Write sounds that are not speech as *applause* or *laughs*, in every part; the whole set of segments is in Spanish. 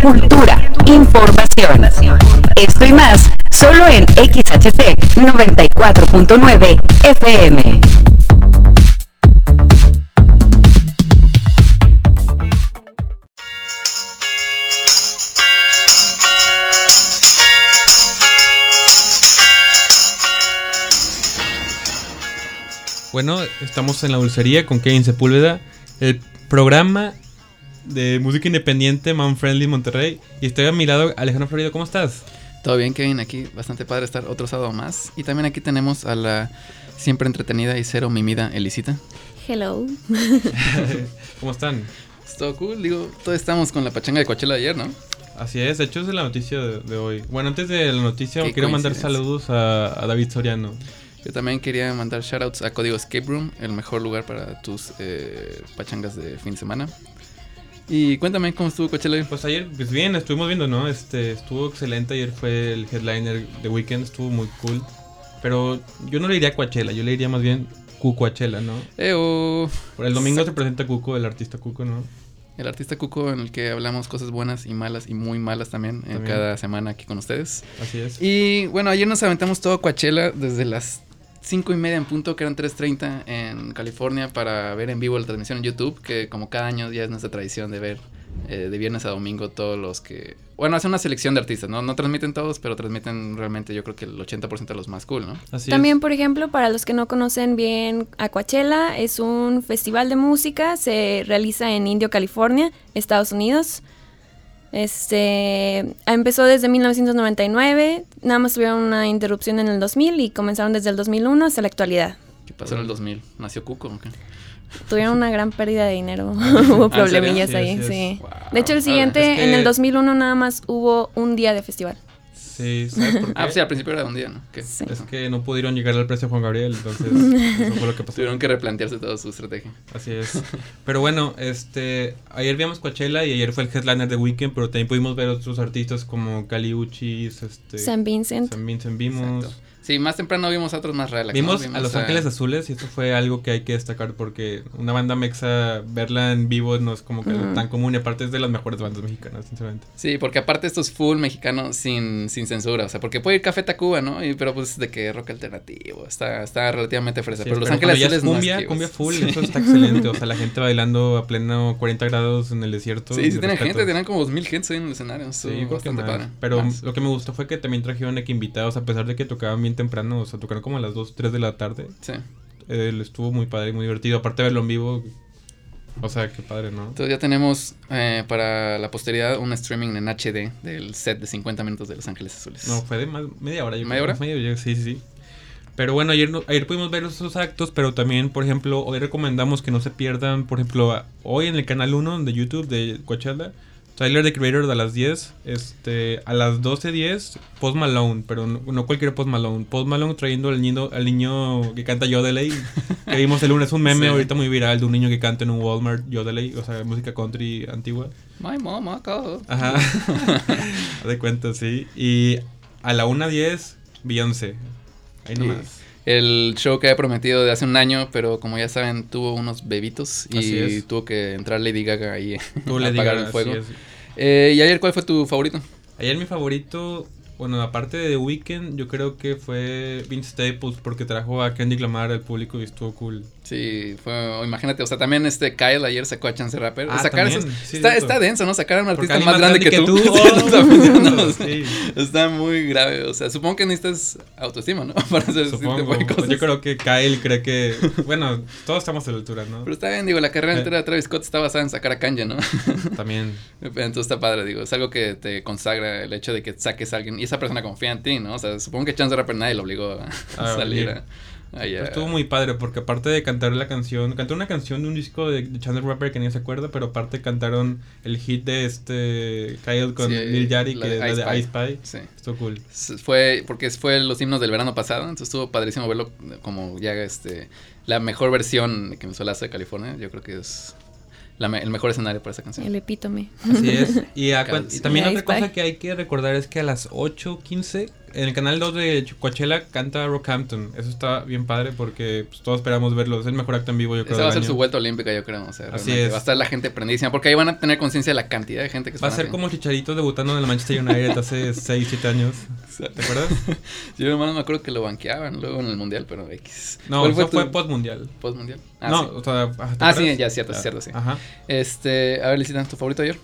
cultura, información. Esto y más, solo en XHC 94.9 FM. Bueno, estamos en la dulcería con Kevin Sepúlveda, el programa de música independiente Man Friendly Monterrey. Y estoy a mi lado, Alejandro Florido, ¿cómo estás? Todo bien, Kevin, aquí bastante padre estar otro sábado más. Y también aquí tenemos a la siempre entretenida y cero mimida Elisita. Hello. *laughs* ¿Cómo están? Es todo cool, digo, todos estamos con la pachanga de Coachella de ayer, ¿no? Así es, de hecho es la noticia de, de hoy. Bueno, antes de la noticia, Qué quiero mandar saludos a, a David Soriano. Yo también quería mandar shoutouts a Código Escape Room, el mejor lugar para tus eh, pachangas de fin de semana. Y cuéntame cómo estuvo Coachella. Pues ayer, pues bien, estuvimos viendo, ¿no? Este, estuvo excelente. Ayer fue el headliner de Weekend, estuvo muy cool. Pero yo no le iría a Coachella, yo le iría más bien Cucoachella, ¿no? Eh, oh, Por el domingo se presenta Cuco, el artista Cuco, ¿no? el artista Cuco en el que hablamos cosas buenas y malas y muy malas también, en cada semana aquí con ustedes. Así es. Y bueno, ayer nos aventamos todo Coachella desde las 5 y media en punto, que eran 3.30 en California, para ver en vivo la transmisión en YouTube, que como cada año ya es nuestra tradición de ver eh, de viernes a domingo todos los que... Bueno, hace una selección de artistas, ¿no? No transmiten todos, pero transmiten realmente yo creo que el 80% de los más cool, ¿no? Así También, es. por ejemplo, para los que no conocen bien a Coachella, es un festival de música, se realiza en Indio, California, Estados Unidos. Este empezó desde 1999, nada más tuvieron una interrupción en el 2000 y comenzaron desde el 2001 hasta la actualidad. ¿Qué pasó en el 2000? ¿Nació Cuco? o qué? Tuvieron una gran pérdida de dinero, *laughs* hubo ¿Ah, serio? problemillas ahí, sí. Wow. De hecho, el siguiente, es que- en el 2001 nada más hubo un día de festival. Sí, ¿sabes por *laughs* qué? Ah, pues sí, al principio era de un día, ¿no? ¿Qué? Sí. Es que no pudieron llegar al precio de Juan Gabriel, entonces *laughs* eso fue lo que pasó. Tuvieron que replantearse toda su estrategia. Así es. Pero bueno, este, ayer vimos Coachella y ayer fue el headliner de Weekend, pero también pudimos ver otros artistas como Cali Uchis, este, San Vincent. San Vincent vimos. Exacto. Sí, más temprano vimos a otros más relax. ¿no? Vimos a Los Ángeles Azules y eso fue algo que hay que destacar porque una banda mexa, verla en vivo no es como que tan común y aparte es de las mejores bandas mexicanas, sinceramente. Sí, porque aparte esto es full mexicano sin, sin censura. O sea, porque puede ir Café Tacuba, ¿no? Y, pero pues de que rock alternativo. Está, está relativamente fresa. Sí, pero Los pero Ángeles Azules no cumbia, es que, cumbia full, sí. *laughs* eso está excelente. O sea, la gente bailando a pleno 40 grados en el desierto. Sí, sí tienen gente, tenían como 2000 gente ahí en el escenario. Sí, bastante padre. Pero Más. lo que me gustó fue que también trajeron aquí invitados, a pesar de que tocaban bien temprano, o sea, tocaron como a las 2, 3 de la tarde. Sí. Eh, estuvo muy padre, muy divertido. Aparte de verlo en vivo, o sea, qué padre, ¿no? Entonces ya tenemos eh, para la posteridad un streaming en HD del set de 50 minutos de Los Ángeles Azules. No, fue de más, media hora. Yo ¿Media creo, hora? media sí, sí, sí. Pero bueno, ayer, no- ayer pudimos ver esos actos, pero también, por ejemplo, hoy recomendamos que no se pierdan, por ejemplo, hoy en el canal 1 de YouTube de Coachella, Tyler the Creator a las 10, este, a las 12.10, Post Malone, pero no, no cualquier Post Malone, Post Malone trayendo al niño, al niño que canta Yodelay, *laughs* que vimos el lunes, un meme Sí. ahorita muy viral de un niño que canta en un Walmart Yodelay, o sea, música country antigua. My mama called. Ajá. *laughs* *laughs* De cuenta, sí. Y a la 1.10, Beyoncé. Ahí nomás. El show que había prometido de hace un año, pero como ya saben, tuvo unos bebitos y tuvo que entrar Lady Gaga ahí a apagar digas, el fuego. Eh, ¿Y ayer cuál fue tu favorito? Ayer mi favorito, bueno, aparte de The Weeknd, yo creo que fue Vince Staples porque trajo a Kendrick Lamar al público y estuvo cool. Sí, fue, imagínate, o sea, también este Kyle ayer sacó a Chance Rapper. Ah, Sacar también, esos- sí, está, está denso, ¿no? Sacar a un artista más grande que, tú. tú. *laughs* Estaba Oh, *laughs* sí. Está muy grave, o sea, supongo que necesitas autoestima, ¿no? *laughs* Para hacer Supongo. de cosas. Yo creo que Kyle cree que. Bueno, todos estamos a la altura, ¿no? Pero está bien, digo, la carrera Eh. entera de Travis Scott está basada en sacar a Kanye, ¿no? También. Entonces está padre, digo, es algo que te consagra el hecho de que saques a alguien y esa persona confía en ti, ¿no? O sea, supongo que Chance Rapper nadie lo obligó a, A *laughs* salir venir. a, Estuvo muy padre porque aparte de cantar la canción, cantó una canción de un disco de, de Chandler Rapper que nadie se acuerda, pero aparte cantaron el hit de este Kyle con Sí, Lil la que es la de. Ice Pie. Sí. Estuvo cool. Fue porque fue los himnos del verano pasado, entonces estuvo padrísimo verlo como ya este la mejor versión que me suele hacer de California. Yo creo que es la me- el mejor escenario para esa canción. El epítome. Así es. Y, a y también otra cosa que hay que recordar es que a las 8.15 en el canal 2 de Coachella canta Rockhampton. Eso está bien padre porque pues, todos esperamos verlo. Es el mejor acto en vivo, yo creo. Esa va a ser su vuelta olímpica, yo creo. O sea, Así es. Va a estar la gente prendidísima. Porque ahí van a tener conciencia de la cantidad de gente que Va a ser como Chicharito debutando en el Manchester United hace *laughs* 6, 7 años. ¿Te acuerdas? *laughs* Yo hermano me acuerdo que lo banqueaban luego en el mundial, pero X. No, ¿Cuál eso tu fue post-mundial. postmundial? Ah, no, sí. o sea, ¿te Ah, sí, ya, cierto, sí, cierto, sí. Ajá. Este, a ver, Licita, ¿tu favorito ayer?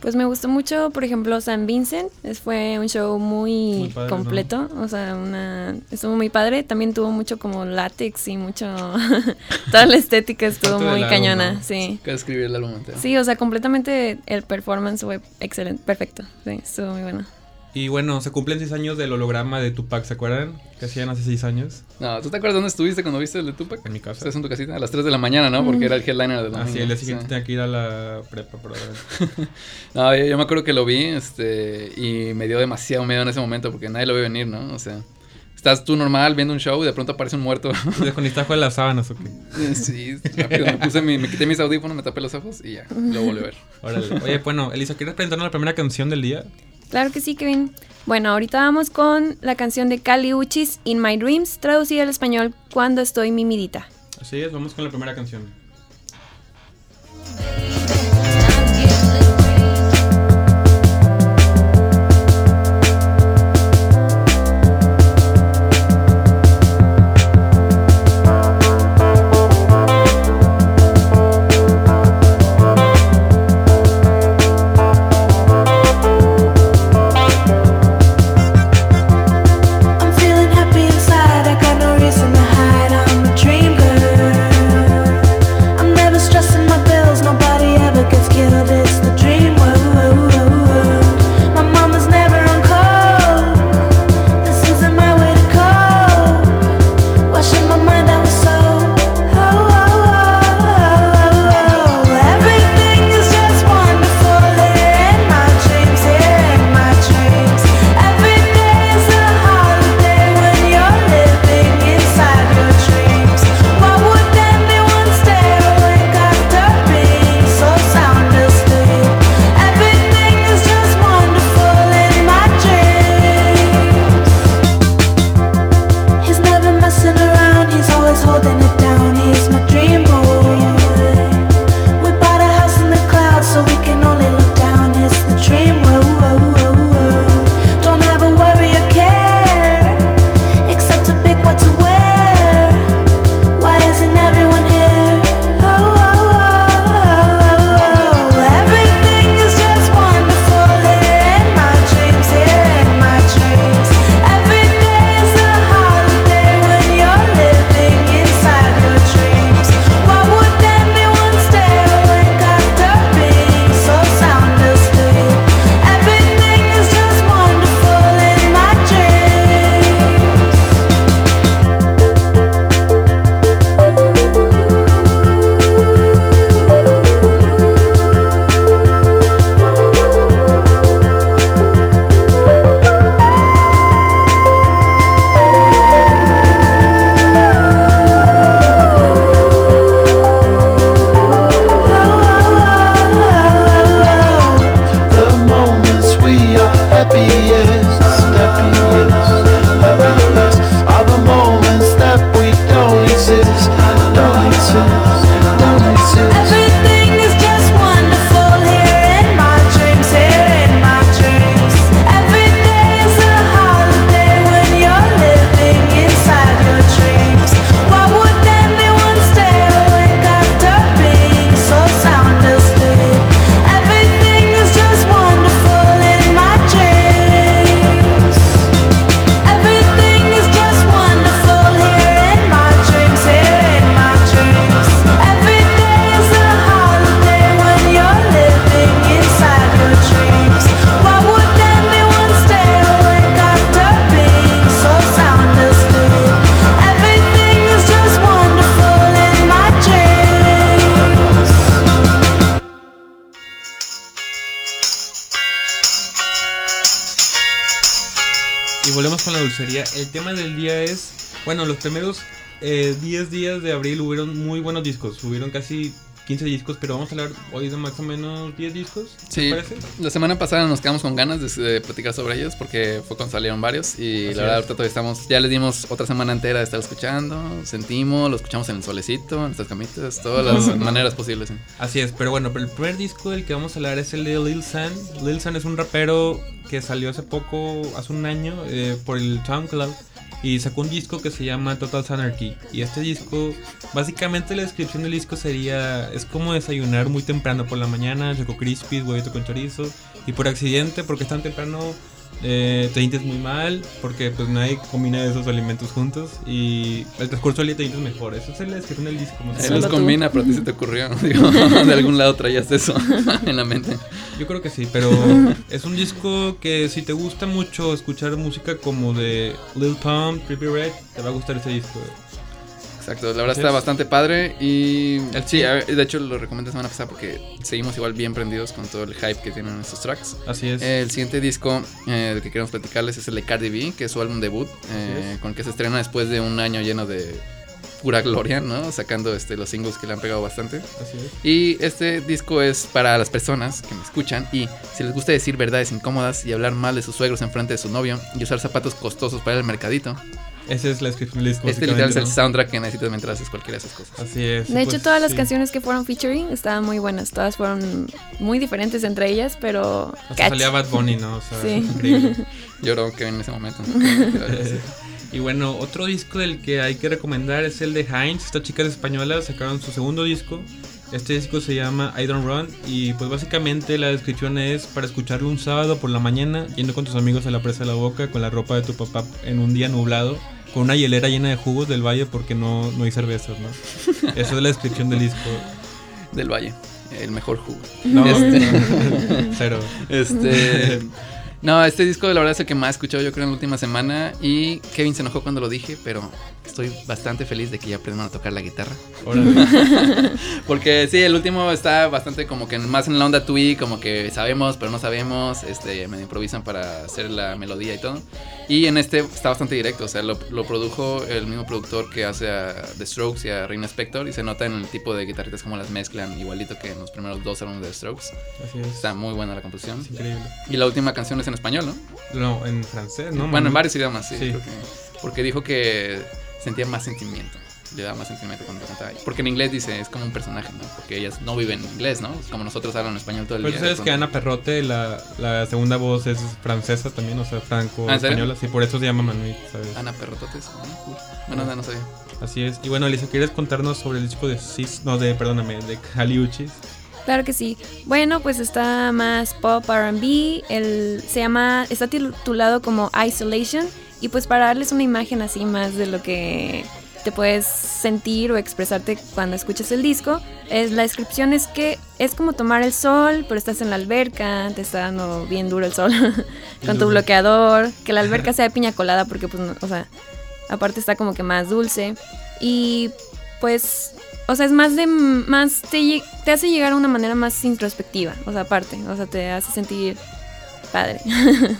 Pues me gustó mucho, por ejemplo, San Vincent. Fue un show muy, Muy padre, completo. O sea, una, estuvo muy padre. También tuvo mucho como látex y mucho... *laughs* Toda la estética estuvo muy cañona, sí. Que escribir el álbum entero. Sí, o sea, completamente el performance fue excelente, perfecto. Sí, estuvo muy bueno. Y bueno, se cumplen 6 años del holograma de Tupac, ¿se acuerdan? Que hacían hace 6 años. No, ¿tú te acuerdas dónde estuviste cuando viste el de Tupac? En mi casa. Estás en tu casita a las 3 de la mañana, ¿no? Porque era el headliner de domingo. Así, el día siguiente Sí. tenía que ir a la prepa, probablemente. *laughs* No, yo, yo me acuerdo que lo vi, este, y me dio demasiado miedo en ese momento porque nadie lo ve venir, ¿no? O sea, estás tú normal viendo un show y de pronto aparece un muerto. ¿Desconectaste *laughs* con las sábanas o qué? *laughs* sí, rápido, me puse mi, me quité mis audífonos, me tapé los ojos y ya, lo volví a ver. Órale. Oye, bueno, Elisa, ¿quieres presentarnos la primera canción del día? Claro que sí, Kevin. Bueno, ahorita vamos con la canción de Cali Uchis, In My Dreams, traducida al español, Cuando estoy mimidita. Así es, vamos con la primera canción. Del día es, bueno, los primeros eh, 10 días de abril hubieron muy buenos discos. Hubieron casi 15 discos, pero vamos a hablar hoy de más o menos 10 discos. ¿te Sí, parece? la semana pasada nos quedamos con ganas de, de platicar sobre ellos porque fue cuando salieron varios y Así la verdad es. ahorita todavía estamos, ya les dimos otra semana entera de estar escuchando, sentimos, lo escuchamos en el solecito, en nuestras camitas, todas las *laughs* maneras posibles. sí. Así es, pero bueno, pero el primer disco del que vamos a hablar es el de Lil San. Lil San es un rapero que salió hace poco, hace un año, eh, por el SoundCloud. Y sacó un disco que se llama Total Anarchy. Y este disco, básicamente la descripción del disco sería, es como desayunar muy temprano por la mañana, choco crispy, huevito con chorizo. Y por accidente, porque es tan temprano, eh, te sientes muy mal, porque pues nadie combina esos alimentos juntos. Y el transcurso del día te sientes mejor. Eso es la descripción del disco. más o Él los tú. combina, pero a ti se te ocurrió. *laughs* Digo, *laughs* de algún lado traías eso *laughs* en la mente. Yo creo que sí, pero es un disco que si te gusta mucho escuchar música como de Lil Pump, Trippie Red, te va a gustar ese disco. Exacto, la verdad Así está es. bastante padre y El- sí, de hecho lo recomendé semana pasada porque seguimos igual bien prendidos con todo el hype que tienen estos tracks. Así es. El siguiente disco eh, del que queremos platicarles es el de Cardi B, que es su álbum debut, eh, con el que se estrena después de un año lleno de pura gloria, ¿no? Sacando este, los singles que le han pegado bastante. Así es. Y este disco es para las personas que me escuchan y si les gusta decir verdades incómodas y hablar mal de sus suegros en frente de su novio y usar zapatos costosos para al mercadito. Esa es la descripción del disco. Este literal es el soundtrack que necesitas mientras haces cualquiera de esas cosas. Así es. De hecho, Pues, todas las canciones que fueron featuring estaban muy buenas. Todas fueron muy diferentes entre ellas, pero. Hasta salía Bad Bunny, ¿no? O sea, Sí. *laughs* Lloró Kevin en ese momento. *laughs* *laughs* y bueno, otro disco del que hay que recomendar es el de Heinz. Estas chicas españolas sacaron su segundo disco. Este disco se llama I Don't Run y pues básicamente la descripción es para escucharlo un sábado por la mañana, yendo con tus amigos a la presa de la boca, con la ropa de tu papá en un día nublado, con una hielera llena de jugos del valle porque no, no hay cervezas, ¿no? *laughs* Esa es la descripción del disco. Del Valle, el mejor jugo. No, Este- no, *laughs* cero. Este. *laughs* No, este disco la verdad es el que más he escuchado yo creo en la última semana y Kevin se enojó cuando lo dije, pero estoy bastante feliz de que ya aprendan a tocar la guitarra. *laughs* Porque sí, el último está bastante como que más en la onda twee, como que sabemos pero no sabemos, este, me improvisan para hacer la melodía y todo. Y en este está bastante directo, o sea, lo, lo produjo el mismo productor que hace a The Strokes y a Reina Spector y se nota en el tipo de guitarritas como las mezclan, igualito que en los primeros dos álbumes de The Strokes. Así es. Está muy buena la composición. Es increíble. Y la última canción es en español, ¿no? No, en francés, ¿no? bueno, en varios idiomas, sí. Sí. creo que- porque dijo que sentía más sentimiento. Le daba más sentimiento cuando cantaba. Porque en inglés dice, es como un personaje, ¿no? Porque ellas no viven en inglés, ¿no? Es como nosotros hablan español todo el Pero día. tú sabes que Ana Perrote, la, la segunda voz es francesa también, o sea, franco ¿Ah, sí, por eso se llama Manuel, ¿sabes? Ana Perrototes. ah, cool. Bueno, no, no sabía. Así es. Y bueno, Elisa, ¿quieres contarnos sobre el disco de Sis? No, de, perdóname, de Caliuchis? Claro que sí. Bueno, pues está más pop R&B. El se llama está titulado como Isolation y pues para darles una imagen así más de lo que te puedes sentir o expresarte cuando escuchas el disco, es la descripción es que es como tomar el sol, pero estás en la alberca, te está dando bien duro el sol *laughs* con tu bloqueador, que la alberca sea de piña colada porque pues no- o sea, aparte está como que más dulce y pues o sea, es más de más te, te hace llegar a una manera más introspectiva, o sea, aparte, o sea, te hace sentir padre.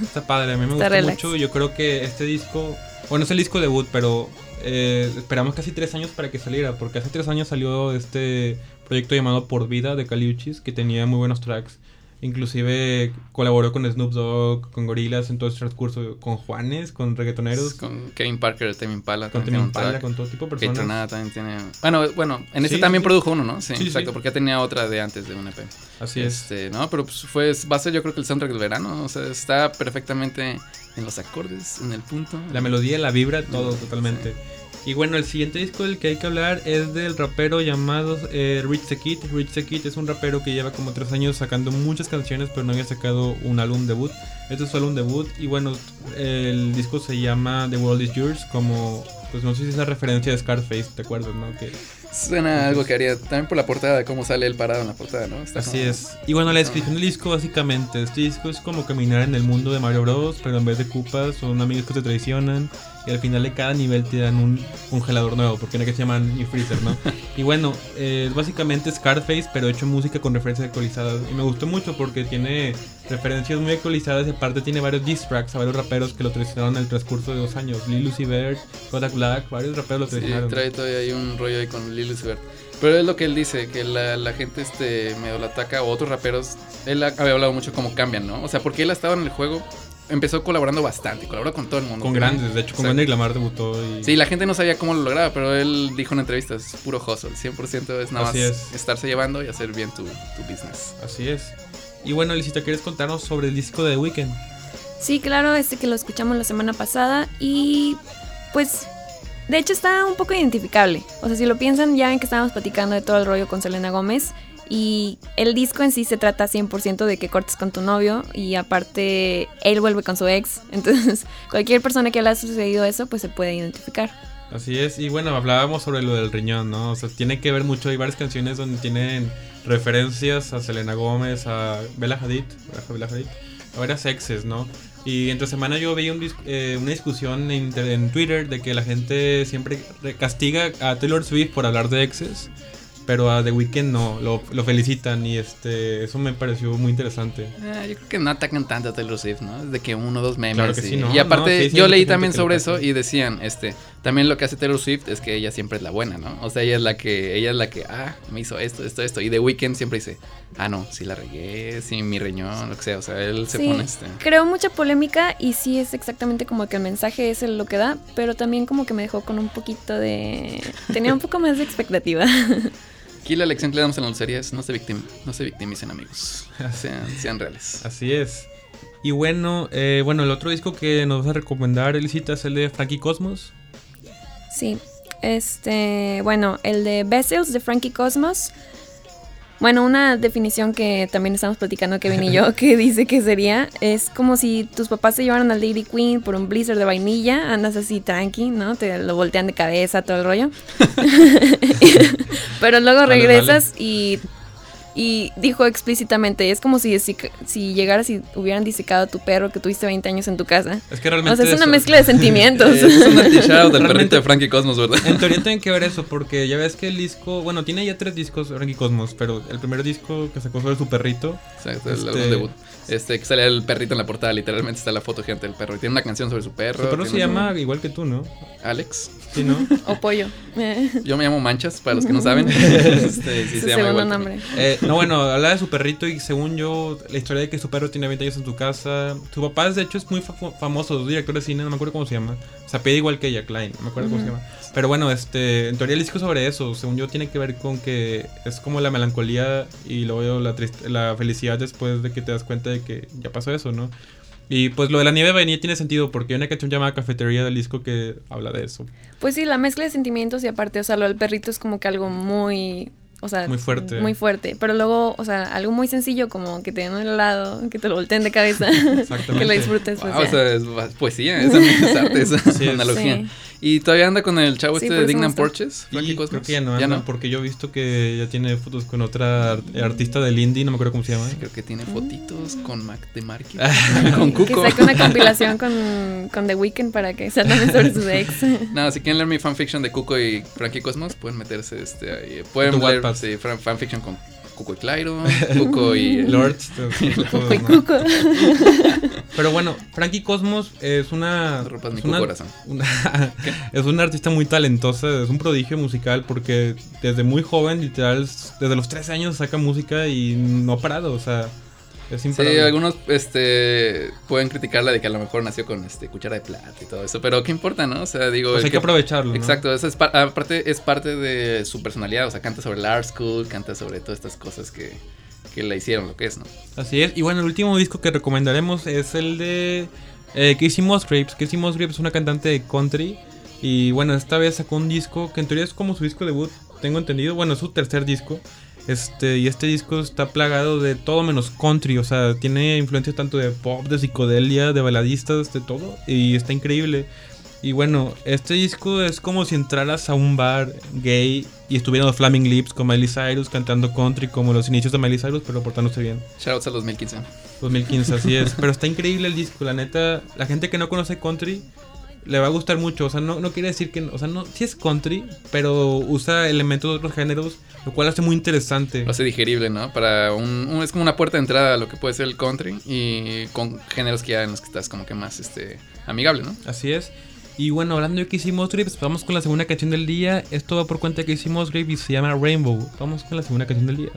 Está padre, a mí me gusta relax. mucho. Yo creo que este disco, bueno, es el disco debut, pero eh, esperamos casi tres años para que saliera, porque hace tres años salió este proyecto llamado Por Vida de Caliuchis, que tenía muy buenos tracks. Inclusive colaboró con Snoop Dogg, con Gorillaz en todo este transcurso, con Juanes, con reggaetoneros, con, Kevin Parker, Tame Impala. con Tame Impala, con todo tipo de personas. Renata también tiene. Bueno, bueno, en este Sí, también sí. produjo uno, ¿no? Sí, exacto, porque ya tenía otra de antes de un EP. Así es. Este, no, pero pues fue, va a ser yo creo que el soundtrack del verano. O sea, está perfectamente en los acordes, en el punto. La melodía, la vibra, todo totalmente. Y bueno, el siguiente disco del que hay que hablar es del rapero llamado eh, Rich the Kid. Rich the Kid es un rapero que lleva como tres años sacando muchas canciones, pero no había sacado un álbum debut. Este es su álbum debut. Y bueno, el disco se llama The World Is Yours, como, pues no sé si es la referencia de Scarface, ¿te acuerdas, no? Que, Suena algo que haría también por la portada, de cómo sale él parado en la portada, ¿no? Está así como- es. Y bueno, la descripción del disco básicamente, este disco es como caminar en el mundo de Mario Bros, pero en vez de cupas son amigos que te traicionan y al final de cada nivel te dan un congelador nuevo, porque no que se llaman ni freezer, ¿no? *laughs* y bueno, eh, es básicamente Scarface, pero hecho música con referencias actualizadas. Y me gustó mucho porque tiene referencias muy actualizadas y aparte tiene varios diss tracks a varios raperos que lo traicionaron en el transcurso de dos años. Lil Uzi Vert, Kodak Black, varios raperos lo Sí, traicionaron. trae todavía un rollo ahí con Lil Uzi Vert. Pero es lo que él dice, que la, la gente este medio lo ataca, o otros raperos, él ha- había hablado mucho cómo cambian, ¿no? O sea, porque él ha estado en el juego, empezó colaborando bastante, colaboró con todo el mundo. Con grandes, de hecho, con. Kendrick Lamar debutó y... Sí, la gente no sabía cómo lo lograba, pero él dijo en entrevistas, puro hustle, 100% es nada Así más es. estarse llevando y hacer bien tu, tu business. Así es. Y bueno, Elisita, ¿quieres contarnos sobre el disco de The Weeknd? Sí, claro, este que lo escuchamos la semana pasada y pues de hecho está un poco identificable. O sea, si lo piensan, ya ven que estábamos platicando de todo el rollo con Selena Gómez y el disco en sí se trata 100% de que cortes con tu novio y aparte él vuelve con su ex. *laughs* Entonces, cualquier persona que le haya sucedido eso, pues se puede identificar. Así es, y bueno, hablábamos sobre lo del riñón, ¿no? O sea, tiene que ver mucho, hay varias canciones donde tienen referencias a Selena Gómez, a Bella Hadid, a Bella varias exes, ¿no? Y entre semana yo veía un dis- eh, una discusión en, Twitter de que la gente siempre re- castiga a Taylor Swift por hablar de exes, pero a The Weeknd no, lo, lo felicitan y este eso me pareció muy interesante. Ah, yo creo que no atacan tanto a Taylor Swift, ¿no? Es de que uno o dos memes. Claro que y, sí, ¿no? y aparte, No, sí, sí, yo leí también sobre eso y decían, este, también lo que hace Taylor Swift es que ella siempre es la buena, ¿no? O sea, ella es la que, ella es la que, ah, me hizo esto, esto, esto. Y The Weeknd siempre dice, ah, no, sí la regué, sí mi riñón, lo que sea. O sea, él se Sí, pone este. Creó mucha polémica y sí es exactamente como que el mensaje es el lo que da, pero también como que me dejó con un poquito de... Tenía un poco más de expectativa. *laughs* Aquí la lección que le damos en la dulcería es no se, victim, no se victimicen, amigos. Sean, *laughs* sean reales. Así es. Y bueno, eh, bueno, el otro disco que nos vas a recomendar, Elisita, es el de Frankie Cosmos. Sí, este, bueno, el de Vessels de Frankie Cosmos. Bueno, una definición que también estamos platicando Kevin y yo, *laughs* que dice que sería, es como si tus papás se llevaran al Dairy Queen por un blizzard de vainilla, andas así tranqui, ¿no? Te lo voltean de cabeza, todo el rollo. *laughs* *laughs* Pero luego Vale, regresas y y dijo explícitamente, es como si, si, si llegaras y hubieran disecado a tu perro que tuviste 20 años en tu casa. Es que realmente O sea, es una mezcla de *laughs* sentimientos. Eh, *laughs* es un anti-shout del Realmente- perrito de Frankie Cosmos, ¿verdad? En teoría tienen que ver eso, porque ya ves que el disco, bueno, tiene ya tres discos Frankie Cosmos, pero el primer disco que sacó sobre su perrito, Exacto, el Este- álbum debut. Este, que sale el perrito en la portada, literalmente está la foto gigante del perro. Y tiene una canción sobre su perro. su perro se llama igual que tú, ¿no? Alex. Sí, ¿no? *laughs* o pollo. *laughs* Yo me llamo Manchas, para los que no saben. *laughs* Este, sí Su se llama igual nombre. Eh, no, bueno, habla de su perrito y según yo, la historia de que su perro tiene 20 años en tu casa. Su papá, de hecho, es muy fa- famoso, es director de cine, no me acuerdo cómo se llama. O sea, pide igual que ella, Klein, no me acuerdo cómo se llama. Pero bueno, este, en teoría el disco sobre eso, según yo, tiene que ver con que es como la melancolía y luego la, la felicidad después de que te das cuenta de que ya pasó eso, ¿no? Y pues lo de la nieve de vainilla tiene sentido porque hay una canción llamada Cafetería del disco que habla de eso. Pues sí, la mezcla de sentimientos y aparte, o sea, lo del perrito es como que algo muy, o sea, Muy fuerte. Muy fuerte, pero luego, o sea, algo muy sencillo como que te den un helado, que te lo volteen de cabeza, Exactamente. *laughs* que lo disfrutes. pues, Wow, o sea, es poesía, esa *laughs* es arte, esa Sí, es. analogía. Sí. Y todavía anda con el chavo Sí, este de Dignan. Porches, Frankie Y Cosmos. creo que ya no ¿Ya anda, no? porque yo he visto que ya tiene fotos con otra art- artista del indie, no me acuerdo cómo se llama. Creo que tiene fotitos con Mac de Marky. Ah. *laughs* con Que Cuco. saque una compilación con, con The Weeknd para que sea también sobre sus ex. *laughs* No, si quieren leer mi fanfiction de Cuco y Frankie Cosmos, pueden meterse este ahí. Pueden leer sí, fan- fanfiction con Cuco y Clairo, Cuco y Lords. todo, Fue ¿no? cuco. *laughs* Pero bueno, Frankie Cosmos es una. Ropas mi es una, corazón. una- *laughs* es una artista muy talentosa, es un prodigio musical porque desde muy joven, literal, desde los 13 años saca música y no ha parado, o sea, Sí, algunos este pueden criticarla de que a lo mejor nació con este cuchara de plata y todo eso, pero qué importa, ¿no? O sea, digo, Pues hay que aprovecharlo. ¿no? Exacto, eso es par- aparte es parte de su personalidad, o sea, canta sobre el art school, canta sobre todas estas cosas que, que la hicieron lo que es, ¿no? Así es. Y bueno, el último disco que recomendaremos es el de eh, Casey Musgraves. Casey Musgraves es una cantante de country. Y bueno, esta vez sacó un disco que en teoría es como su disco debut, tengo entendido. Bueno, es su tercer disco. Este, y este disco está plagado de todo menos country. O sea, tiene influencia tanto de pop, de psicodelia, de baladistas, de todo. Y está increíble. Y bueno, este disco es como si entraras a un bar gay y estuvieran los Flaming Lips con Miley Cyrus cantando country como los inicios de Miley Cyrus, pero portándose bien. Shoutouts al 2015. 2015, así es. Pero está increíble el disco, la neta. La gente que no conoce country le va a gustar mucho. O sea, no, no quiere decir que. O sea, no, sí es country, pero usa elementos de otros géneros, lo cual hace muy interesante. Lo hace digerible, ¿no? Para un, un- es como una puerta de entrada a lo que puede ser el country y con géneros que ya en los que estás como que más este amigable, ¿no? Así es. Y bueno, hablando de que hicimos pues vamos con la segunda canción del día. Esto va por cuenta que hicimos Grave y se llama Rainbow. Vamos con la segunda canción del día.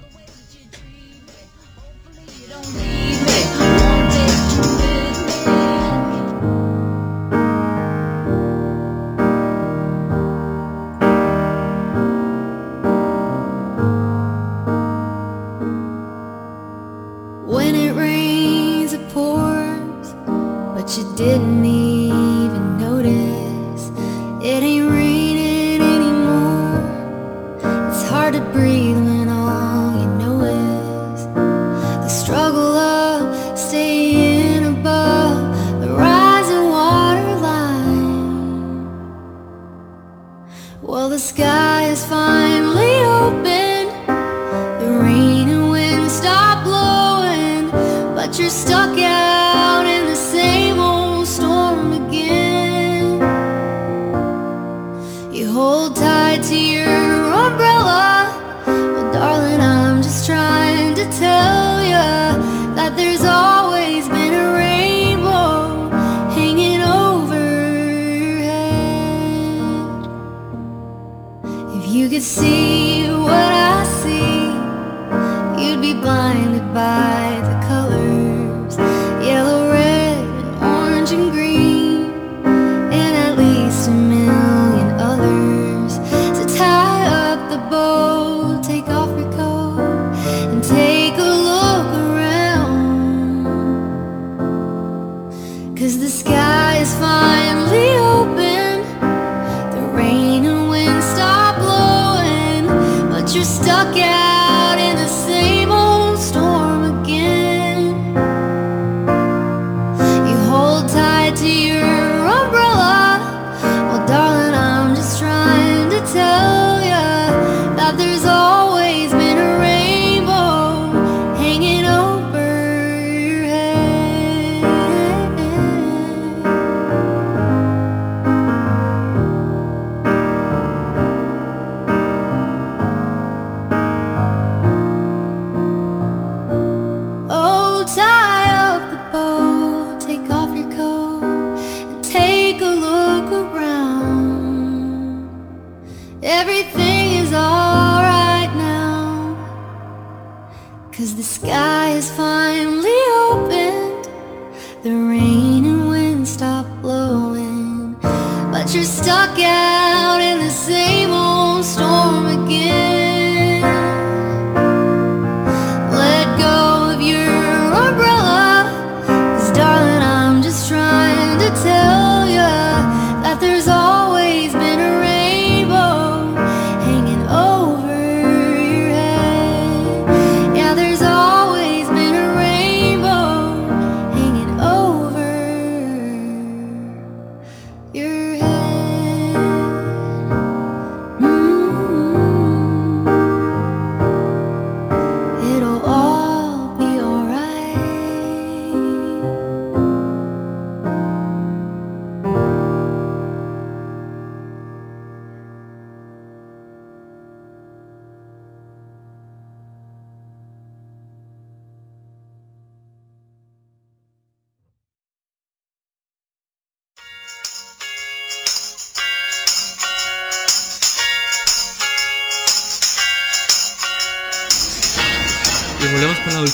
Cause the sky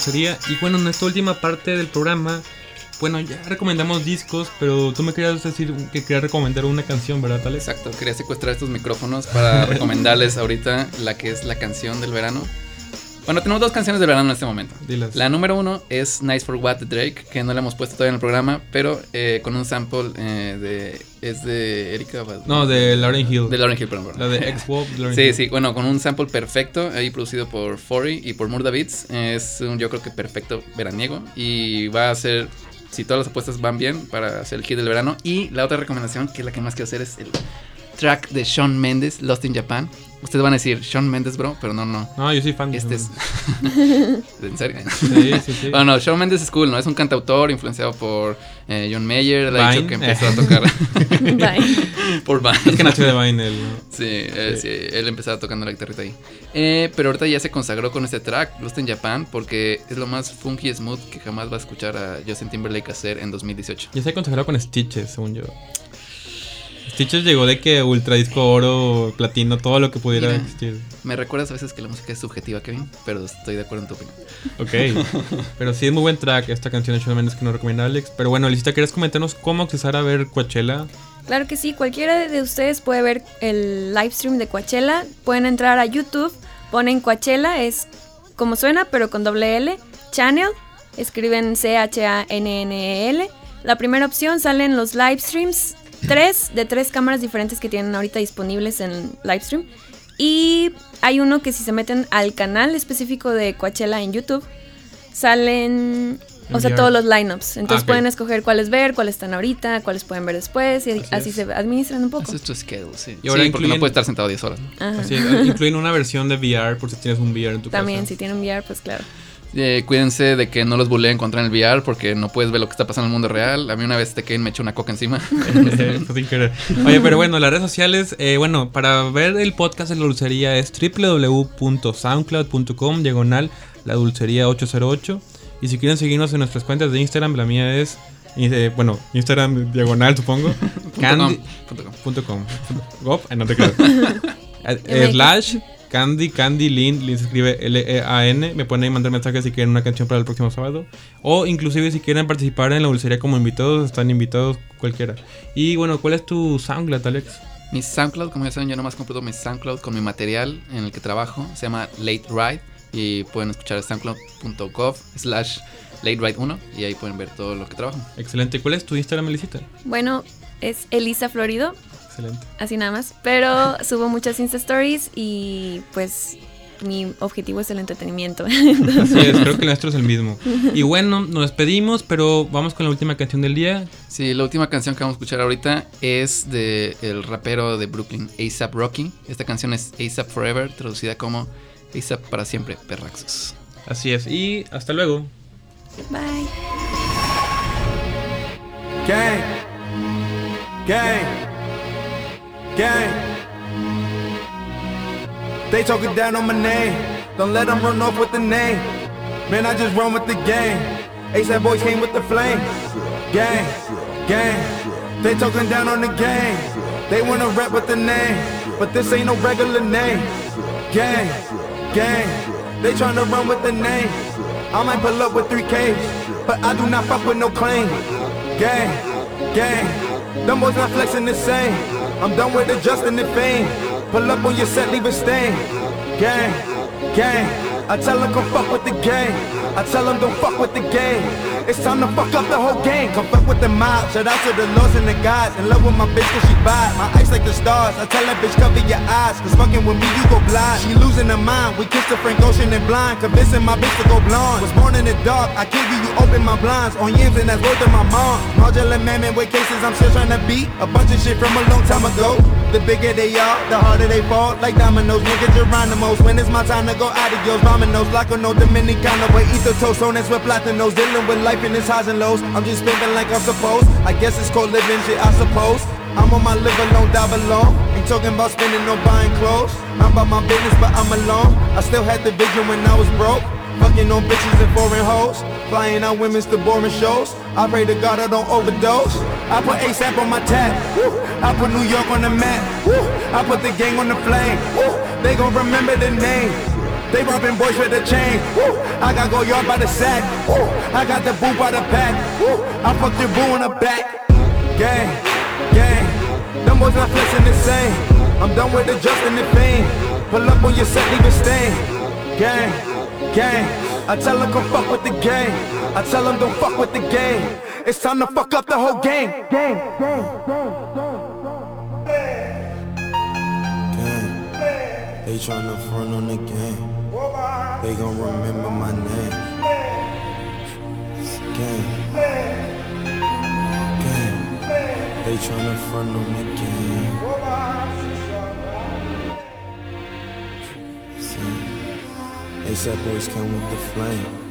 Y bueno, en esta última parte del programa, bueno, ya recomendamos discos, pero tú me querías decir que querías recomendar una canción, ¿verdad, Alex? Exacto, quería secuestrar estos micrófonos para *laughs* recomendarles ahorita la que es la canción del verano. Bueno, tenemos dos canciones del verano en este momento. Dilas. La número uno es Nice for What de Drake, que no la hemos puesto todavía en el programa, pero eh, con un sample eh, de. Es de Erika. No, de Lauren Hill. De Lauren Hill, perdón. perdón. La de *laughs* X-Wop. Sí, sí, bueno, con un sample perfecto, ahí producido por Fori y por Murda Beats. Es un, yo creo que perfecto veraniego. Y va a ser, si todas las apuestas van bien, para hacer el hit del verano. Y la otra recomendación, que es la que más quiero hacer, es el track de Sean Mendes, Lost in Japan. Ustedes van a decir, Sean Mendes, bro, pero no, no. No, yo soy fan de Este es. *laughs* ¿En serio? Sí, sí, sí. *laughs* Bueno, no, Shawn Mendes es cool, ¿no? Es un cantautor influenciado por eh, John Mayer. Le ha dicho Vine. que empezó a tocar *laughs* Bye. por Vine. Es que nació de Vine él, ¿no? Sí, eh, Sí. sí, él empezaba tocando la guitarrita ahí. Eh, pero ahorita ya se consagró con este track, Lost in Japan, porque es lo más funky smooth que jamás va a escuchar a Justin Timberlake hacer en 2018. Ya se ha consagrado con Stitches, según yo. Stitches llegó de que ultra disco oro, platino, todo lo que pudiera Mira. existir. Me recuerdas a veces que la música es subjetiva, Kevin, pero estoy de acuerdo en tu opinión. Ok. Pero sí es muy buen track esta canción de Shawn Mendes que nos recomienda Alex. Pero bueno, Elisita, ¿quieres comentarnos cómo accesar a ver Coachella? Claro que sí, cualquiera de ustedes puede ver el live stream de Coachella. Pueden entrar a YouTube, ponen Coachella, es como suena, pero con doble L. Channel, escriben C-H-A-N-N-E-L. La primera opción salen los live streams, tres de tres cámaras diferentes que tienen ahorita disponibles en live stream. Y hay uno que si se meten al canal específico de Coachella en YouTube, salen, o sea, todos los lineups. Entonces Ah, pueden escoger cuáles ver, cuáles están ahorita, cuáles pueden ver después, y Así se administran un poco. Ese es tu schedule, sí. Y ahora sí, porque incluyen- no puedes estar sentado 10 horas. incluyen una versión de VR por si tienes un VR en tu También, casa. si tienen VR, pues claro. Eh, cuídense de que no los buleen contra el VR porque no puedes ver lo que está pasando en el mundo real. A mí una vez te Kevin me echó una coca encima. *laughs* Sin querer. Oye, pero bueno, las redes sociales, eh, bueno, para ver el podcast de la dulcería es www.soundcloud.com, diagonal, la dulcería 808. Y si quieren seguirnos en nuestras cuentas de Instagram, la mía es, eh, bueno, Instagram diagonal, supongo. *laughs* Candy. Punto com. Punto com. Gop, ah, no te creo. *laughs* Eh, slash Candy, Candy, Lin, Lin se escribe L-E-A-N. Me pueden ahí mandar mensajes si quieren una canción para el próximo sábado. O inclusive si quieren participar en la dulcería como invitados, están invitados cualquiera. Y bueno, ¿cuál es tu SoundCloud, Alex? Mi SoundCloud, como ya saben, yo nomás completo mi SoundCloud con mi material en el que trabajo. Se llama Late Ride. Y pueden escuchar soundcloud.gov slash Late Ride 1. Y ahí pueden ver todo lo que trabajo. Excelente. ¿Cuál es tu Instagram, Elisita? Bueno, es Elisa Florido, Excelente. así nada más. Pero subo muchas Insta Stories y pues mi objetivo es el entretenimiento. *laughs* Así es, creo que el nuestro es el mismo. Y bueno, nos despedimos, pero vamos con la última canción del día. Sí, la última canción que vamos a escuchar ahorita es de el rapero de Brooklyn, ASAP Rocky. Esta canción es ASAP Forever, traducida como ASAP para siempre, Perraxos. Así es. Y hasta luego. Bye. Gang. Gang. Gang. They talking down on my name. Don't let them run off with the name. Man, I just run with the game. ASAP boys came with the flame. Gang. Gang. They talking down on the game. They wanna rap with the name. But this ain't no regular name. Gang. Gang. They tryna run with the name. I might pull up with 3Ks. But I do not fuck with no claim. Gang, gang. Them boys not flexing the same. I'm done with adjusting the fame. Pull up on your set, leave a stain. Gang, gang. I tell them come fuck with the game. I tell them don't fuck with the game. It's time to fuck up the whole game. Come fuck with the mob. Shout out to the lords and the gods. In love with my bitch cause she vibe. My eyes like the stars. I tell that bitch cover your eyes. Cause fucking with me you go blind. She losing her mind. We kissed the Frank Ocean and blind. Convincing my bitch to go blonde. Was born in the dark. I kid you, you open my blinds. On yams and that's word to my mom. Modular man with cases I'm still trying to beat. A bunch of shit from a long time ago. The bigger they are, the harder they fall. Like dominoes, nigga Geronimo's. When it's my time to go adios. Dominoes, like no Dominicano. But eat the toast on with platinos. Dealing with life in its highs and lows. I'm just spending like I'm supposed. I guess it's called living shit, I suppose. I'm on my live alone, die alone. Ain't talking about spending no buying clothes. I'm about my business, but I'm alone. I still had the vision when I was broke. Fucking on bitches and foreign hoes. Flying out women's to boring shows. I pray to God I don't overdose. I put ASAP on my tab. I put New York on the map. I put the gang on the flame. They gon' remember the name. They robbing boys with the chain. I got go yard by the sack. I got the boo by the pack. I fucked your boo in the back. Gang, gang. Them boys not flexing the same. I'm done with adjusting the fame. Pull up on your set, leave a stain. Gang, gang. I tell them come fuck with the game. I tell them don't fuck with the game. It's time to fuck up the whole game. Gang, gang, gang, Gang. They tryna front on the game. They gon' remember my name. Gang. Gang. They tryna front on the game. ASAP boys come with the flame.